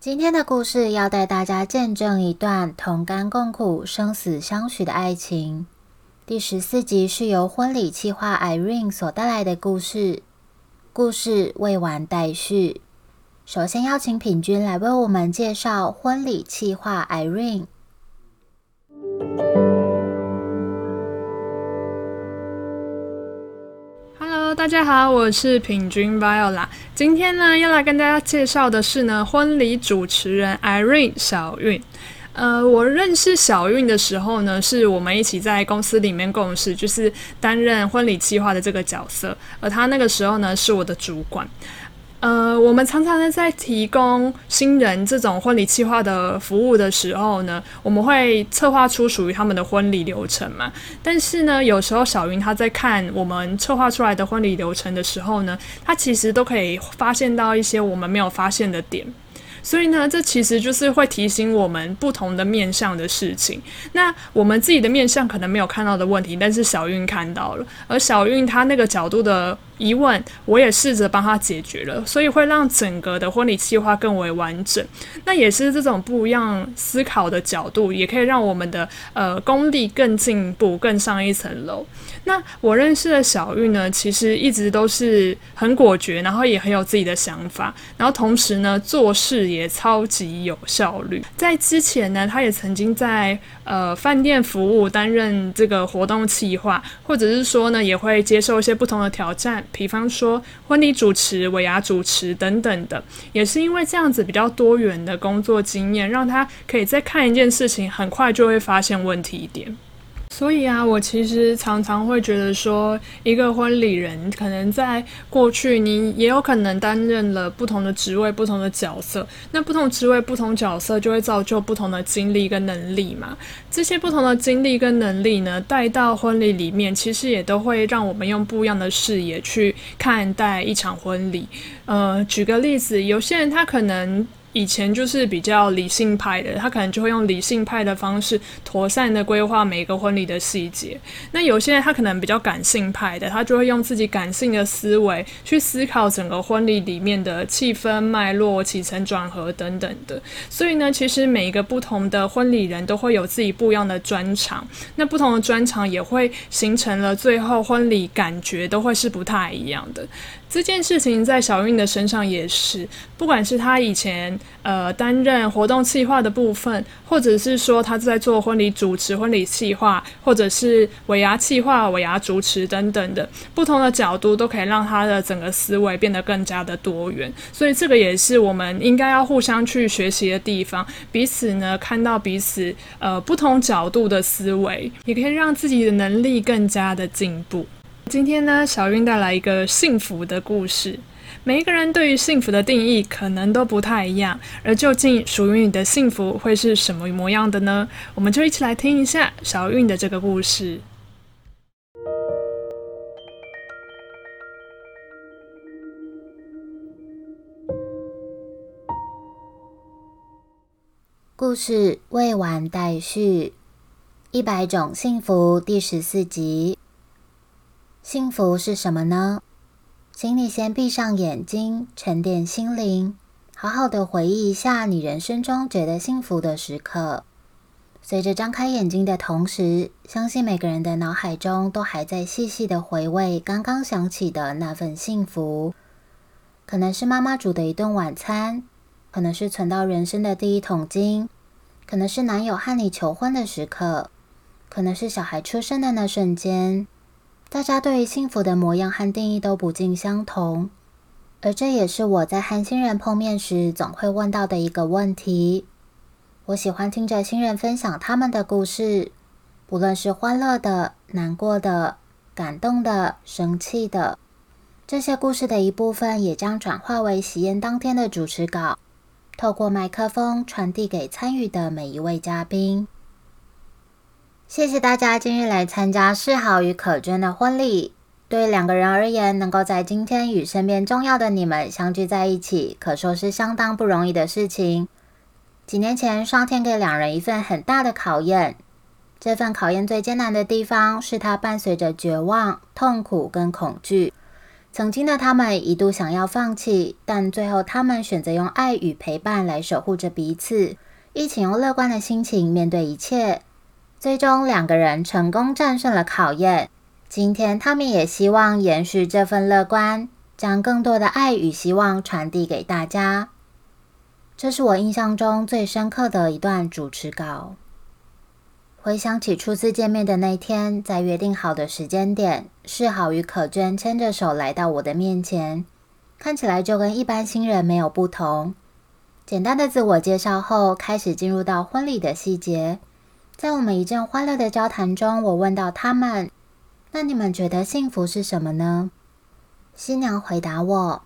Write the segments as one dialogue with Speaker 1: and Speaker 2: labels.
Speaker 1: 今天的故事要带大家见证一段同甘共苦、生死相许的爱情。第十四集是由婚礼企划 Irene 所带来的故事，故事未完待续。首先邀请品君来为我们介绍婚礼企划 Irene。
Speaker 2: 大家好，我是品君 Viola。今天呢，要来跟大家介绍的是呢，婚礼主持人 Irene 小韵。呃，我认识小韵的时候呢，是我们一起在公司里面共事，就是担任婚礼计划的这个角色。而她那个时候呢，是我的主管。呃，我们常常呢在提供新人这种婚礼计划的服务的时候呢，我们会策划出属于他们的婚礼流程嘛。但是呢，有时候小云她在看我们策划出来的婚礼流程的时候呢，她其实都可以发现到一些我们没有发现的点。所以呢，这其实就是会提醒我们不同的面向的事情。那我们自己的面向可能没有看到的问题，但是小韵看到了，而小韵她那个角度的。疑问，我也试着帮他解决了，所以会让整个的婚礼计划更为完整。那也是这种不一样思考的角度，也可以让我们的呃功力更进步，更上一层楼。那我认识的小玉呢，其实一直都是很果决，然后也很有自己的想法，然后同时呢做事也超级有效率。在之前呢，他也曾经在呃饭店服务，担任这个活动企划，或者是说呢，也会接受一些不同的挑战。比方说婚礼主持、尾牙主持等等的，也是因为这样子比较多元的工作经验，让他可以在看一件事情，很快就会发现问题点。所以啊，我其实常常会觉得说，一个婚礼人可能在过去，你也有可能担任了不同的职位、不同的角色。那不同职位、不同角色，就会造就不同的经历跟能力嘛。这些不同的经历跟能力呢，带到婚礼里面，其实也都会让我们用不一样的视野去看待一场婚礼。呃，举个例子，有些人他可能。以前就是比较理性派的，他可能就会用理性派的方式妥善的规划每一个婚礼的细节。那有些人他可能比较感性派的，他就会用自己感性的思维去思考整个婚礼里面的气氛脉络、起承转合等等的。所以呢，其实每一个不同的婚礼人都会有自己不一样的专长。那不同的专长也会形成了最后婚礼感觉都会是不太一样的。这件事情在小韵的身上也是，不管是他以前呃担任活动企划的部分，或者是说他在做婚礼主持、婚礼企划，或者是尾牙企划、尾牙主持等等的不同的角度，都可以让他的整个思维变得更加的多元。所以这个也是我们应该要互相去学习的地方，彼此呢看到彼此呃不同角度的思维，也可以让自己的能力更加的进步。今天呢，小韵带来一个幸福的故事。每一个人对于幸福的定义可能都不太一样，而究竟属于你的幸福会是什么模样的呢？我们就一起来听一下小韵的这个故事。
Speaker 1: 故事未完待续，《一百种幸福》第十四集。幸福是什么呢？请你先闭上眼睛，沉淀心灵，好好的回忆一下你人生中觉得幸福的时刻。随着张开眼睛的同时，相信每个人的脑海中都还在细细的回味刚刚想起的那份幸福。可能是妈妈煮的一顿晚餐，可能是存到人生的第一桶金，可能是男友和你求婚的时刻，可能是小孩出生的那瞬间。大家对于幸福的模样和定义都不尽相同，而这也是我在和新人碰面时总会问到的一个问题。我喜欢听着新人分享他们的故事，不论是欢乐的、难过的、感动的、生气的，这些故事的一部分也将转化为喜宴当天的主持稿，透过麦克风传递给参与的每一位嘉宾。谢谢大家今日来参加世豪与可娟的婚礼。对两个人而言，能够在今天与身边重要的你们相聚在一起，可说是相当不容易的事情。几年前，上天给两人一份很大的考验。这份考验最艰难的地方，是它伴随着绝望、痛苦跟恐惧。曾经的他们一度想要放弃，但最后他们选择用爱与陪伴来守护着彼此，一起用乐观的心情面对一切。最终，两个人成功战胜了考验。今天，他们也希望延续这份乐观，将更多的爱与希望传递给大家。这是我印象中最深刻的一段主持稿。回想起初次见面的那天，在约定好的时间点，世豪与可娟牵着手来到我的面前，看起来就跟一般新人没有不同。简单的自我介绍后，开始进入到婚礼的细节。在我们一阵欢乐的交谈中，我问到他们。那你们觉得幸福是什么呢？新娘回答我：“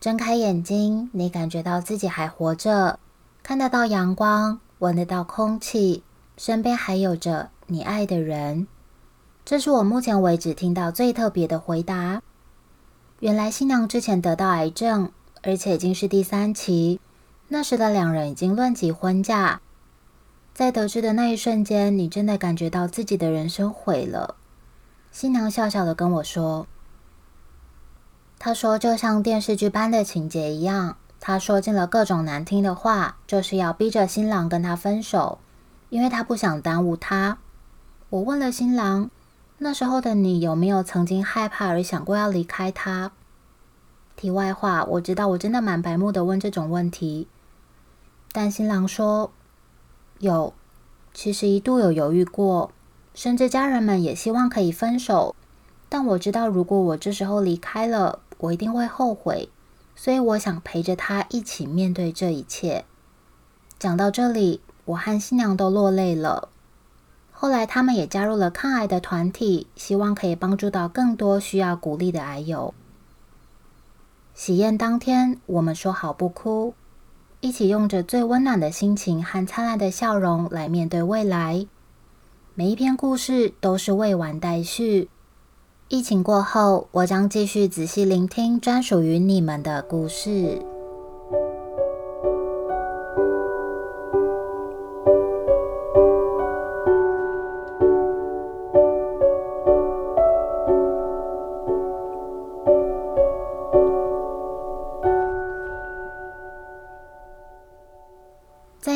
Speaker 1: 睁开眼睛，你感觉到自己还活着，看得到阳光，闻得到空气，身边还有着你爱的人。”这是我目前为止听到最特别的回答。原来新娘之前得到癌症，而且已经是第三期。那时的两人已经论及婚嫁。在得知的那一瞬间，你真的感觉到自己的人生毁了。新娘笑笑的跟我说：“她说，就像电视剧般的情节一样，她说尽了各种难听的话，就是要逼着新郎跟她分手，因为她不想耽误他。”我问了新郎：“那时候的你有没有曾经害怕而想过要离开他？”题外话，我知道我真的蛮白目的问这种问题，但新郎说：“有，其实一度有犹豫过。”甚至家人们也希望可以分手，但我知道，如果我这时候离开了，我一定会后悔。所以我想陪着他一起面对这一切。讲到这里，我和新娘都落泪了。后来他们也加入了抗癌的团体，希望可以帮助到更多需要鼓励的癌友。喜宴当天，我们说好不哭，一起用着最温暖的心情和灿烂的笑容来面对未来。每一篇故事都是未完待续。疫情过后，我将继续仔细聆听专属于你们的故事。